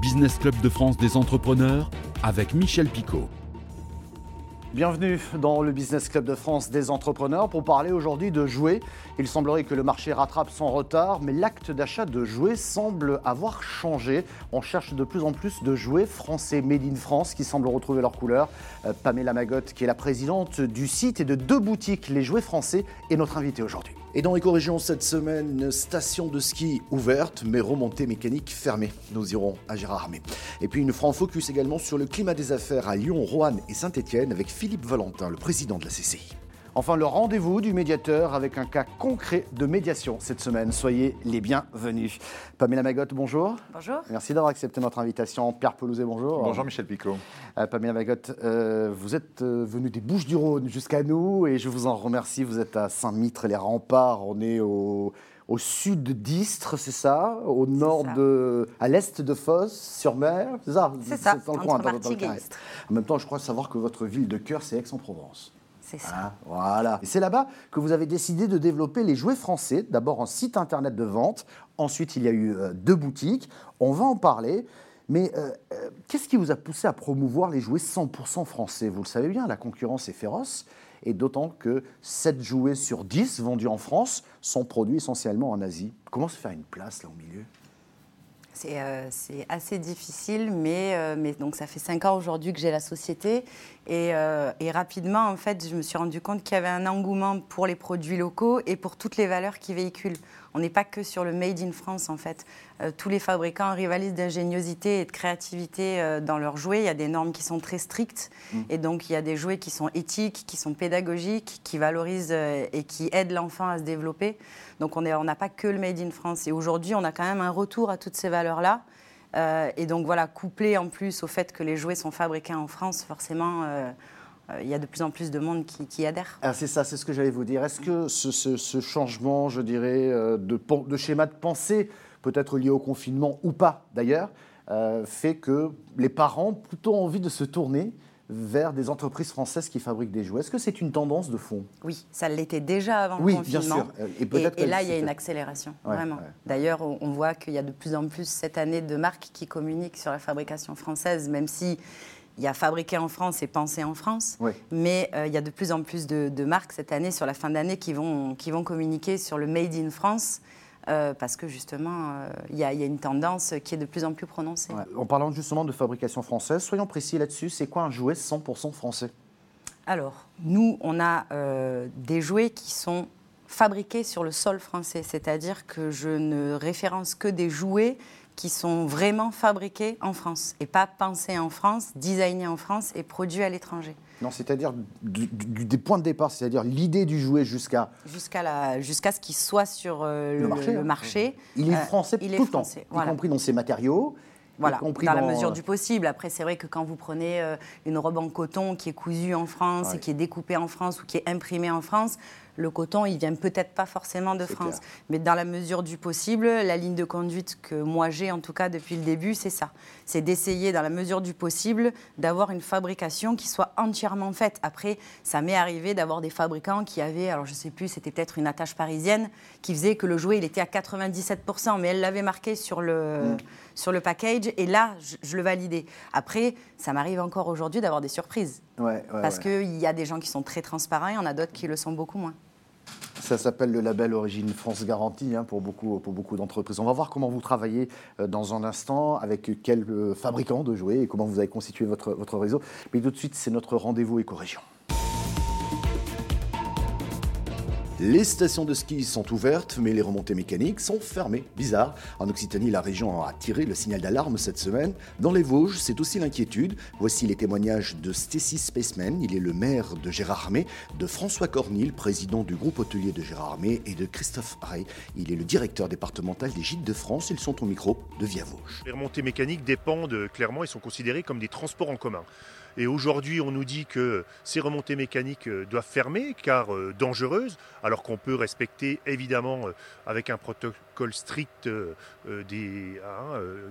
Business Club de France des entrepreneurs avec Michel Picot. Bienvenue dans le Business Club de France des entrepreneurs pour parler aujourd'hui de jouets. Il semblerait que le marché rattrape son retard, mais l'acte d'achat de jouets semble avoir changé. On cherche de plus en plus de jouets français made in France qui semblent retrouver leur couleur. Euh, Pamela Magotte, qui est la présidente du site et de deux boutiques Les Jouets Français, est notre invitée aujourd'hui. Et dans Éco-Région cette semaine, une station de ski ouverte, mais remontée mécanique fermée. Nous irons à Gérard Armé. Et puis nous ferons focus également sur le climat des affaires à Lyon, Roanne et Saint-Étienne avec Philippe Valentin, le président de la CCI. Enfin, le rendez-vous du médiateur avec un cas concret de médiation cette semaine. Soyez les bienvenus. Pamela Magotte, bonjour. Bonjour. Merci d'avoir accepté notre invitation. Pierre Pelouzet, bonjour. Bonjour Michel Picot. Euh, Pamela Magotte, euh, vous êtes euh, venu des Bouches-du-Rhône jusqu'à nous et je vous en remercie. Vous êtes à Saint-Mitre-les-Remparts. On est au, au sud d'Istres, c'est ça? Au nord ça. de. à l'est de Fosse, sur mer C'est ça? C'est ça, dans le coin, dans- dans le. En même temps, je crois savoir que votre ville de cœur, c'est Aix-en-Provence. C'est. Ah, voilà. C'est là-bas que vous avez décidé de développer les jouets français. D'abord un site internet de vente, ensuite il y a eu euh, deux boutiques. On va en parler. Mais euh, euh, qu'est-ce qui vous a poussé à promouvoir les jouets 100% français? Vous le savez bien, la concurrence est féroce. Et d'autant que 7 jouets sur 10 vendus en France sont produits essentiellement en Asie. Comment se faire une place là au milieu? C'est euh, c'est assez difficile, mais, euh, mais donc ça fait cinq ans aujourd'hui que j'ai la société. Et, euh, et rapidement, en fait, je me suis rendu compte qu'il y avait un engouement pour les produits locaux et pour toutes les valeurs qu'ils véhiculent. On n'est pas que sur le Made in France, en fait. Euh, tous les fabricants rivalisent d'ingéniosité et de créativité euh, dans leurs jouets. Il y a des normes qui sont très strictes. Et donc, il y a des jouets qui sont éthiques, qui sont pédagogiques, qui valorisent euh, et qui aident l'enfant à se développer. Donc, on n'a pas que le Made in France. Et aujourd'hui, on a quand même un retour à toutes ces valeurs-là. Euh, et donc, voilà, couplé en plus au fait que les jouets sont fabriqués en France, forcément, euh, il y a de plus en plus de monde qui, qui adhère. Ah, c'est ça, c'est ce que j'allais vous dire. Est-ce que ce, ce- ce changement, je dirais, de schéma de pensée, peut-être lié au confinement ou pas d'ailleurs, euh, fait que les parents ont plutôt envie de se tourner vers des entreprises françaises qui fabriquent des jouets Est-ce que c'est une tendance de fond? Oui, ça l'était déjà avant Oui, le bien confinement. sûr. Euh, et peut-être et là, il y a une accélération, Ouais, vraiment. ouais. D'ailleurs, on, voit qu'il y a de plus en plus cette année de marques qui communiquent sur la fabrication française, même si il y a fabriqué en France et pensé en France. Ouais. Mais euh, il y a de plus en plus de, de marques cette année, sur la fin d'année, qui vont, qui vont communiquer sur le Made in France. Euh, parce que justement, euh, il y, a- il y a une tendance qui est de plus en plus prononcée. Ouais. En parlant justement de fabrication française, soyons précis là-dessus, c'est quoi un jouet 100% français? Alors, nous, on a euh, des jouets qui sont fabriqués sur le sol français, c'est-à-dire que je ne référence que des jouets qui sont vraiment fabriqués en France et pas pensés en France, designés en France et produits à l'étranger. Non, c'est-à-dire du- du- des points de départ, c'est-à-dire l'idée du jouet jusqu'à. Jusqu'à jusqu'à ce qu'il soit sur euh, le, marché, le hein. marché. Il est Euh, français il tout est le temps, français, y voilà. compris dans ses matériaux. Voilà, dans, la mesure du possible. Après, c'est vrai que quand vous prenez euh, une robe en coton qui est cousue en France Ouais. et qui est découpée en France ou qui est imprimée en France, le coton, il vient peut-être pas forcément de France. clair. Mais dans la mesure du possible, la ligne de conduite que moi j'ai, en tout cas depuis le début, c'est ça. C'est d'essayer, dans la mesure du possible, d'avoir une fabrication qui soit entièrement faite. Après, ça m'est arrivé d'avoir des fabricants qui avaient, alors je sais plus, c'était peut-être une attache parisienne, qui faisait que le jouet, il était à 97%, mais elle l'avait marqué sur le, sur le package, et là, je, je le validais. Après, ça m'arrive encore aujourd'hui d'avoir des surprises. Ouais, ouais, Parce qu'il y a des gens qui sont très transparents, il y en a d'autres qui le sont beaucoup moins. Ça s'appelle le label Origine France Garantie hein, pour beaucoup, pour beaucoup d'entreprises. On va voir comment vous travaillez euh, dans un instant, avec quel euh, fabricant de jouets et comment vous avez constitué votre, votre réseau. Mais tout de suite, c'est notre rendez-vous éco-région. Les stations de ski sont ouvertes, mais les remontées mécaniques sont fermées. Bizarre. En Occitanie, la région a tiré le signal d'alarme cette semaine. Dans les Vosges, c'est aussi l'inquiétude. Voici les témoignages de Stacy Spaceman. Il est le maire de Gérardmer, de François Cornil, président du groupe hôtelier de Gérardmer, et de Christophe Ray. Il est le directeur départemental des Gîtes de France. Ils sont au micro de Via Vosges. Les remontées mécaniques dépendent clairement, ils sont considérés comme des transports en commun. Et aujourd'hui, on nous dit que ces remontées mécaniques doivent fermer car dangereuses, alors qu'on peut respecter évidemment avec un protocole strict hein,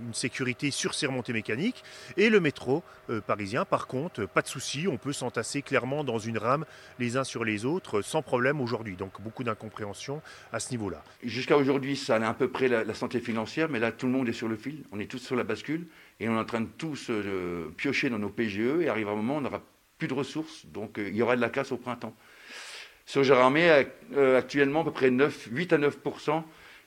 une sécurité sur ces remontées mécaniques. Et le métro parisien, par contre, pas de souci, on peut s'entasser clairement dans une rame les uns sur les autres sans problème aujourd'hui. Donc beaucoup d'incompréhension à ce niveau-là. Jusqu'à aujourd'hui, ça allait à peu près la, santé financière, mais là, tout le monde est sur le fil, on est tous sur la bascule, et on est en train de tous euh, piocher dans nos PGE, et arrive un moment, on n'aura plus de ressources, donc euh, il y aura de la casse au printemps. Sur Gérardmer, euh, actuellement, à peu près 9, 8 à 9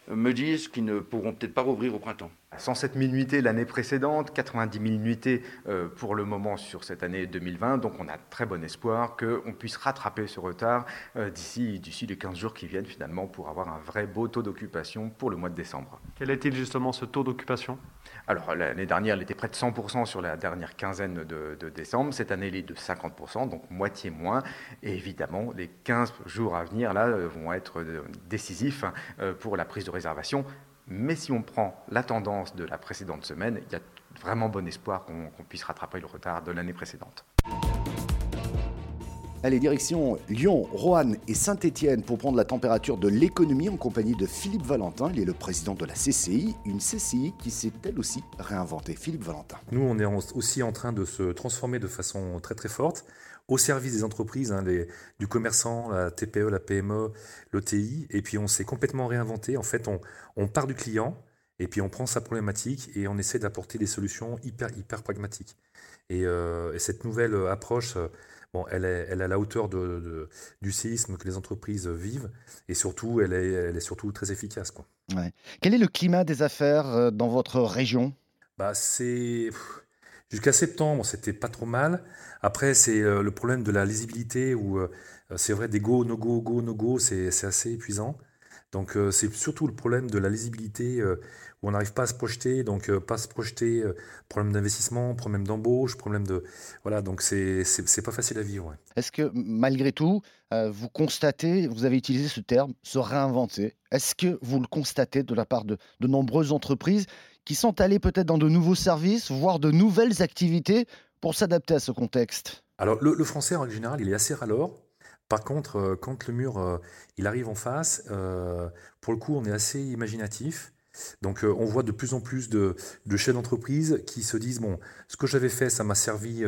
me disent qu'ils ne pourront peut-être pas rouvrir au printemps. 107 000 nuitées l'année précédente, 90 000 nuitées euh, pour le moment sur cette année 2020. Donc on a très bon espoir qu'on puisse rattraper ce retard euh, d'ici, d'ici les 15 jours qui viennent finalement pour avoir un vrai beau taux d'occupation pour le mois de décembre. Quel est-il justement ce taux d'occupation? Alors l'année dernière, il était près de 100% sur la dernière quinzaine de, de, décembre. Cette année, il est de 50%, donc moitié moins. Et évidemment, les 15 jours à venir là vont être décisifs pour la prise de réservation mais si on prend la tendance de la précédente semaine, il y a vraiment bon espoir qu'on puisse rattraper le retard de l'année précédente. Allez, direction Lyon, Roanne et Saint-Étienne pour prendre la température de l'économie en compagnie de Philippe Valentin. Il est le président de la CCI, une CCI qui s'est elle aussi réinventée. Philippe Valentin. Nous, on est aussi en train de se transformer de façon très très forte au service des entreprises, hein, du commerçant, la TPE, la PME, l'ETI. Et puis on s'est complètement réinventé. En fait, on, part du client et puis on prend sa problématique et on essaie d'apporter des solutions hyper, hyper pragmatiques. Et, euh, cette nouvelle approche, bon, elle, est, elle à la hauteur de, du séisme que les entreprises vivent et surtout, elle est, elle est surtout très efficace. Quoi. Quel est le climat des affaires euh, dans votre région? Bah, C'est Jusqu'à septembre, c'était pas trop mal. Après, c'est euh, le problème de la lisibilité où euh, c'est vrai des go, no go, go, no go, c'est assez épuisant. Donc euh, c'est surtout le problème de la lisibilité où on n'arrive pas à se projeter, donc pas se projeter, problème d'investissement, problème d'embauche, problème de voilà, donc c'est c'est pas facile à vivre. Est-ce que malgré tout, vous constatez, vous avez utilisé ce terme, se réinventer. Est-ce que vous le constatez de la part de, de nombreuses entreprises qui sont allés peut-être dans de nouveaux services, voire de nouvelles activités pour s'adapter à ce contexte? Alors le, français en général, il est assez ralent. Par contre, euh, quand le mur euh, il arrive en face, euh, pour le coup, on est assez imaginatif. Donc on voit de plus en plus de, chefs d'entreprise qui se disent, bon, ce que j'avais fait, ça m'a servi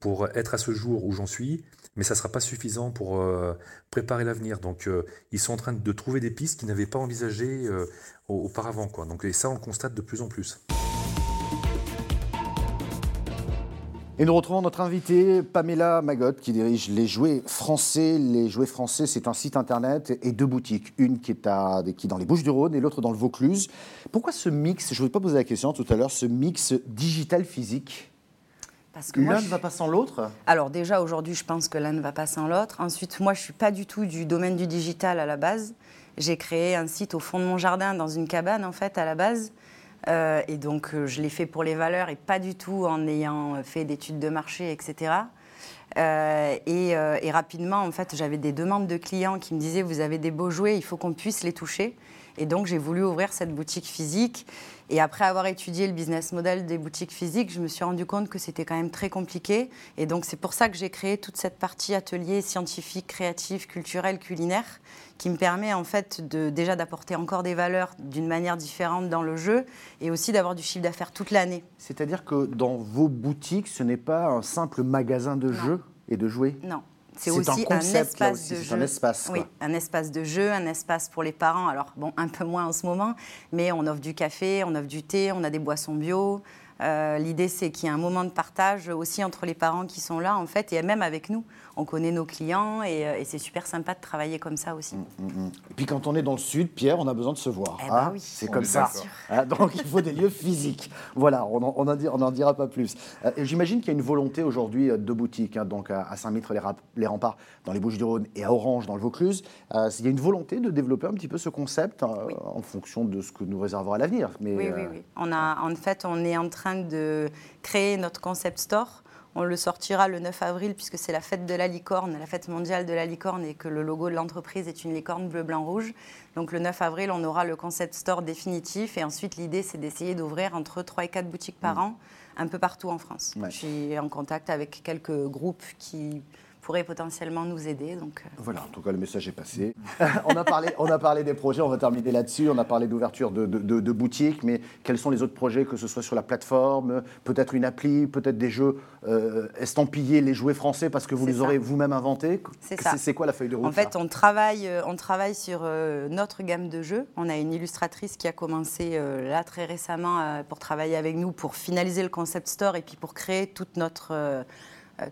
pour être à ce jour où j'en suis, mais ça ne sera pas suffisant pour préparer l'avenir. Donc ils sont en train de trouver des pistes qu'ils n'avaient pas envisagées auparavant. Quoi. Donc, et ça, on le constate de plus en plus. Et nous retrouvons notre invitée Pamela Magot qui dirige les jouets français. Les jouets français, c'est un site internet et deux boutiques. Une qui est, à, qui dans les Bouches-du-Rhône et l'autre dans le Vaucluse. Pourquoi ce mix? Je ne vous ai pas posé la question tout à l'heure, ce mix digital-physique L'un ne va pas sans l'autre? Alors déjà, aujourd'hui, je pense que l'un ne va pas sans l'autre. Ensuite, moi, je ne suis pas du tout du domaine du digital à la base. J'ai créé un site au fond de mon jardin, dans une cabane, en fait, à la base. Euh, et donc, euh, je l'ai fait pour les valeurs et pas du tout en ayant fait d'études de marché, etc. Euh, et, et, rapidement, en fait, j'avais des demandes de clients qui me disaient Vous avez des beaux jouets, il faut qu'on puisse les toucher. Et donc, j'ai voulu ouvrir cette boutique physique. Et après avoir étudié le business model des boutiques physiques, je me suis rendu compte que c'était quand même très compliqué. Et donc, c'est pour ça que j'ai créé toute cette partie atelier scientifique, créatif, culturel, culinaire, qui me permet en fait de, déjà d'apporter encore des valeurs d'une manière différente dans le jeu et aussi d'avoir du chiffre d'affaires toute l'année. C'est-à-dire que dans vos boutiques, ce n'est pas un simple magasin de jeux et de jouets? Non, c'est aussi un, espace de jeu. Un espace, Oui, un espace de jeu, un espace pour les parents. Alors, bon, un peu moins en ce moment, mais on offre du café, on offre du thé, on a des boissons bio. Euh, l'idée, c'est qu'il y ait un moment de partage aussi entre les parents qui sont là, en fait, et même avec nous on connaît nos clients euh, et, c'est super sympa de travailler comme ça aussi. Mm, mm, mm. Et puis quand on est dans le sud, Pierre, on a besoin de se voir. Eh ben hein. oui, c'est comme ça. Hein, donc il faut des lieux physiques. Voilà, on n'en dira pas plus. Euh, J'imagine qu'il y a une volonté aujourd'hui euh, de boutique, hein, donc à Saint-Mitre-les-Remparts, dans les Bouches-du-Rhône, et à Orange, dans le Vaucluse. il y a une volonté de développer un petit peu ce concept en fonction de ce que nous réservons à l'avenir. Oui, oui, oui. On a, en fait, on est en train de créer notre concept store on le sortira le 9 avril puisque c'est la fête de la licorne, la fête mondiale de la licorne et que le logo de l'entreprise est une licorne bleu, blanc, rouge. Donc le 9 avril, on aura le concept store définitif et ensuite l'idée c'est d'essayer d'ouvrir entre 3 et 4 boutiques par mm. an un peu partout en France. Ouais. Je suis en contact avec quelques groupes qui pourraient potentiellement nous aider. Donc, euh, Voilà, en tout cas, le message est passé. on, a parlé, on a parlé des projets, on va terminer là-dessus. On a parlé d'ouverture de, de, de- de boutiques, mais quels sont les autres projets, que ce soit sur la plateforme, peut-être une appli, peut-être des jeux euh, estampillés, les jouets français, parce que vous les ça. aurez vous-même inventés C'est ça. C'est quoi la feuille de route En fait, on travaille, euh, on travaille sur euh, notre gamme de jeux. On a une illustratrice qui a commencé euh, là très récemment pour travailler avec nous, pour finaliser le concept store et puis pour créer toute notre,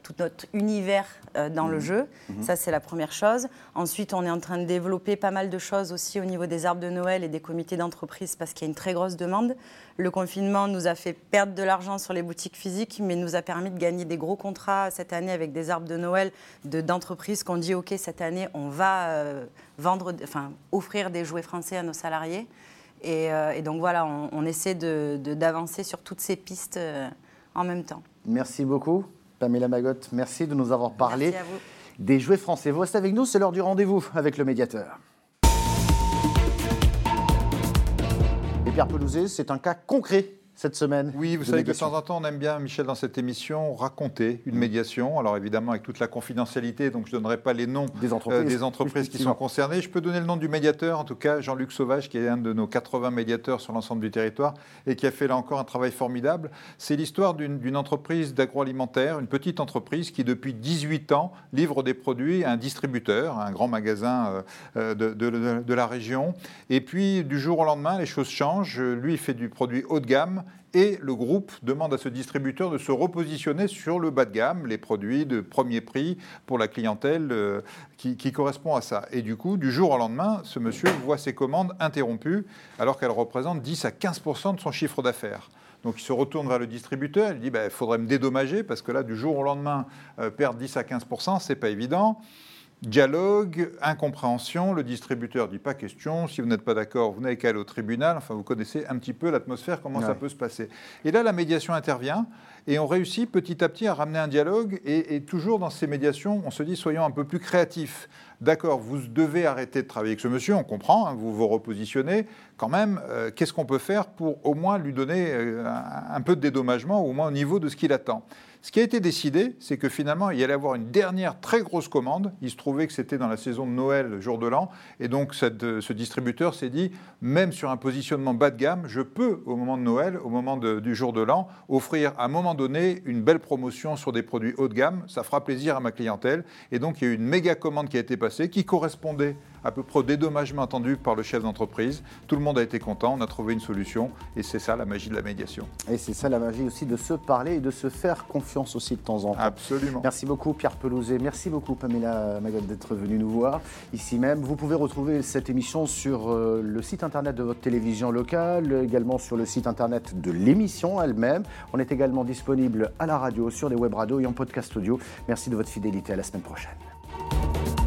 tout notre univers euh, dans le jeu. Ça, c'est la première chose. Ensuite, on est en train de développer pas mal de choses aussi au niveau des arbres de Noël et des comités d'entreprise parce qu'il y a une très grosse demande. Le confinement nous a fait perdre de l'argent sur les boutiques physiques, mais nous a permis de gagner des gros contrats cette année avec des arbres de Noël de- d'entreprises qu'on dit OK, cette année, on va euh, vendre, enfin, offrir des jouets français à nos salariés. Et, euh, et donc voilà, on, on essaie de- de- d'avancer sur toutes ces pistes euh, en même temps. Merci beaucoup, Pamela Magotte. Merci de nous avoir parlé Merci à vous. des jouets français. Vous restez avec nous, c'est l'heure du rendez-vous avec le médiateur. Et Pierre Pelouzet, c'est un cas concret cette semaine. Oui, vous savez que de temps en temps, on aime bien, Michel, dans cette émission, raconter une médiation. Alors évidemment, avec toute la confidentialité, donc je ne donnerai pas les noms Des entreprises. euh, des entreprises qui sont concernées. Je peux donner le nom du médiateur, en tout cas Jean-Luc Sauvage, qui est un de nos 80 médiateurs sur l'ensemble du territoire et qui a fait là encore un travail formidable. C'est l'histoire d'une entreprise d'agroalimentaire, une petite entreprise qui depuis 18 ans livre des produits à un distributeur, à un grand magasin euh, euh, de, de- de- de la région. Et puis du jour au lendemain, les choses changent. Lui, il fait du produit haut de gamme. Et le groupe demande à ce distributeur de se repositionner sur le bas de gamme, les produits de premier prix pour la clientèle euh, qui, correspond à ça. Et du coup, du jour au lendemain, ce monsieur voit ses commandes interrompues alors qu'elles représentent 10 à 15 de son chiffre d'affaires. Donc il se retourne vers le distributeur, il dit il faudrait me dédommager parce que là, du jour au lendemain, euh, perdre 10 à 15% c'est pas évident. Dialogue, incompréhension, le distributeur dit pas question, si vous n'êtes pas d'accord, vous n'avez qu'à aller au tribunal, enfin vous connaissez un petit peu l'atmosphère, comment ça peut se passer. Et là, la médiation intervient et on réussit petit à petit à ramener un dialogue et, et toujours dans ces médiations, on se dit soyons un peu plus créatifs. D'accord, vous devez arrêter de travailler avec ce monsieur, on comprend, hein, vous vous repositionnez. Quand même, euh, qu'est-ce qu'on peut faire pour au moins lui donner euh, un, un peu de dédommagement, au moins au niveau de ce qu'il attend? Ce qui a été décidé, c'est que finalement, il y allait avoir une dernière très grosse commande. Il se trouvait que c'était dans la saison de Noël, jour de l'an. Et donc, euh, ce distributeur s'est dit, même sur un positionnement bas de gamme, je peux, au moment de Noël, au moment du jour de l'an, offrir à un moment donné une belle promotion sur des produits haut de gamme. Ça fera plaisir à ma clientèle. Et donc, il y a eu une méga commande qui a été passée, qui correspondait à peu près au dédommagement attendu par le chef d'entreprise. Tout le monde a été content, on a trouvé une solution. Et c'est ça la magie de la médiation. Et c'est ça la magie aussi de se parler et de se faire confiance aussi de temps en temps. Absolument. Merci beaucoup Pierre Pelouzet, merci beaucoup Pamela Magotte d'être venue nous voir ici même. Vous pouvez retrouver cette émission sur euh, le site internet de votre télévision locale, également sur le site internet de l'émission elle-même. On est également disponible à la radio, sur les web radios et en podcast audio. Merci de votre fidélité, à la semaine prochaine.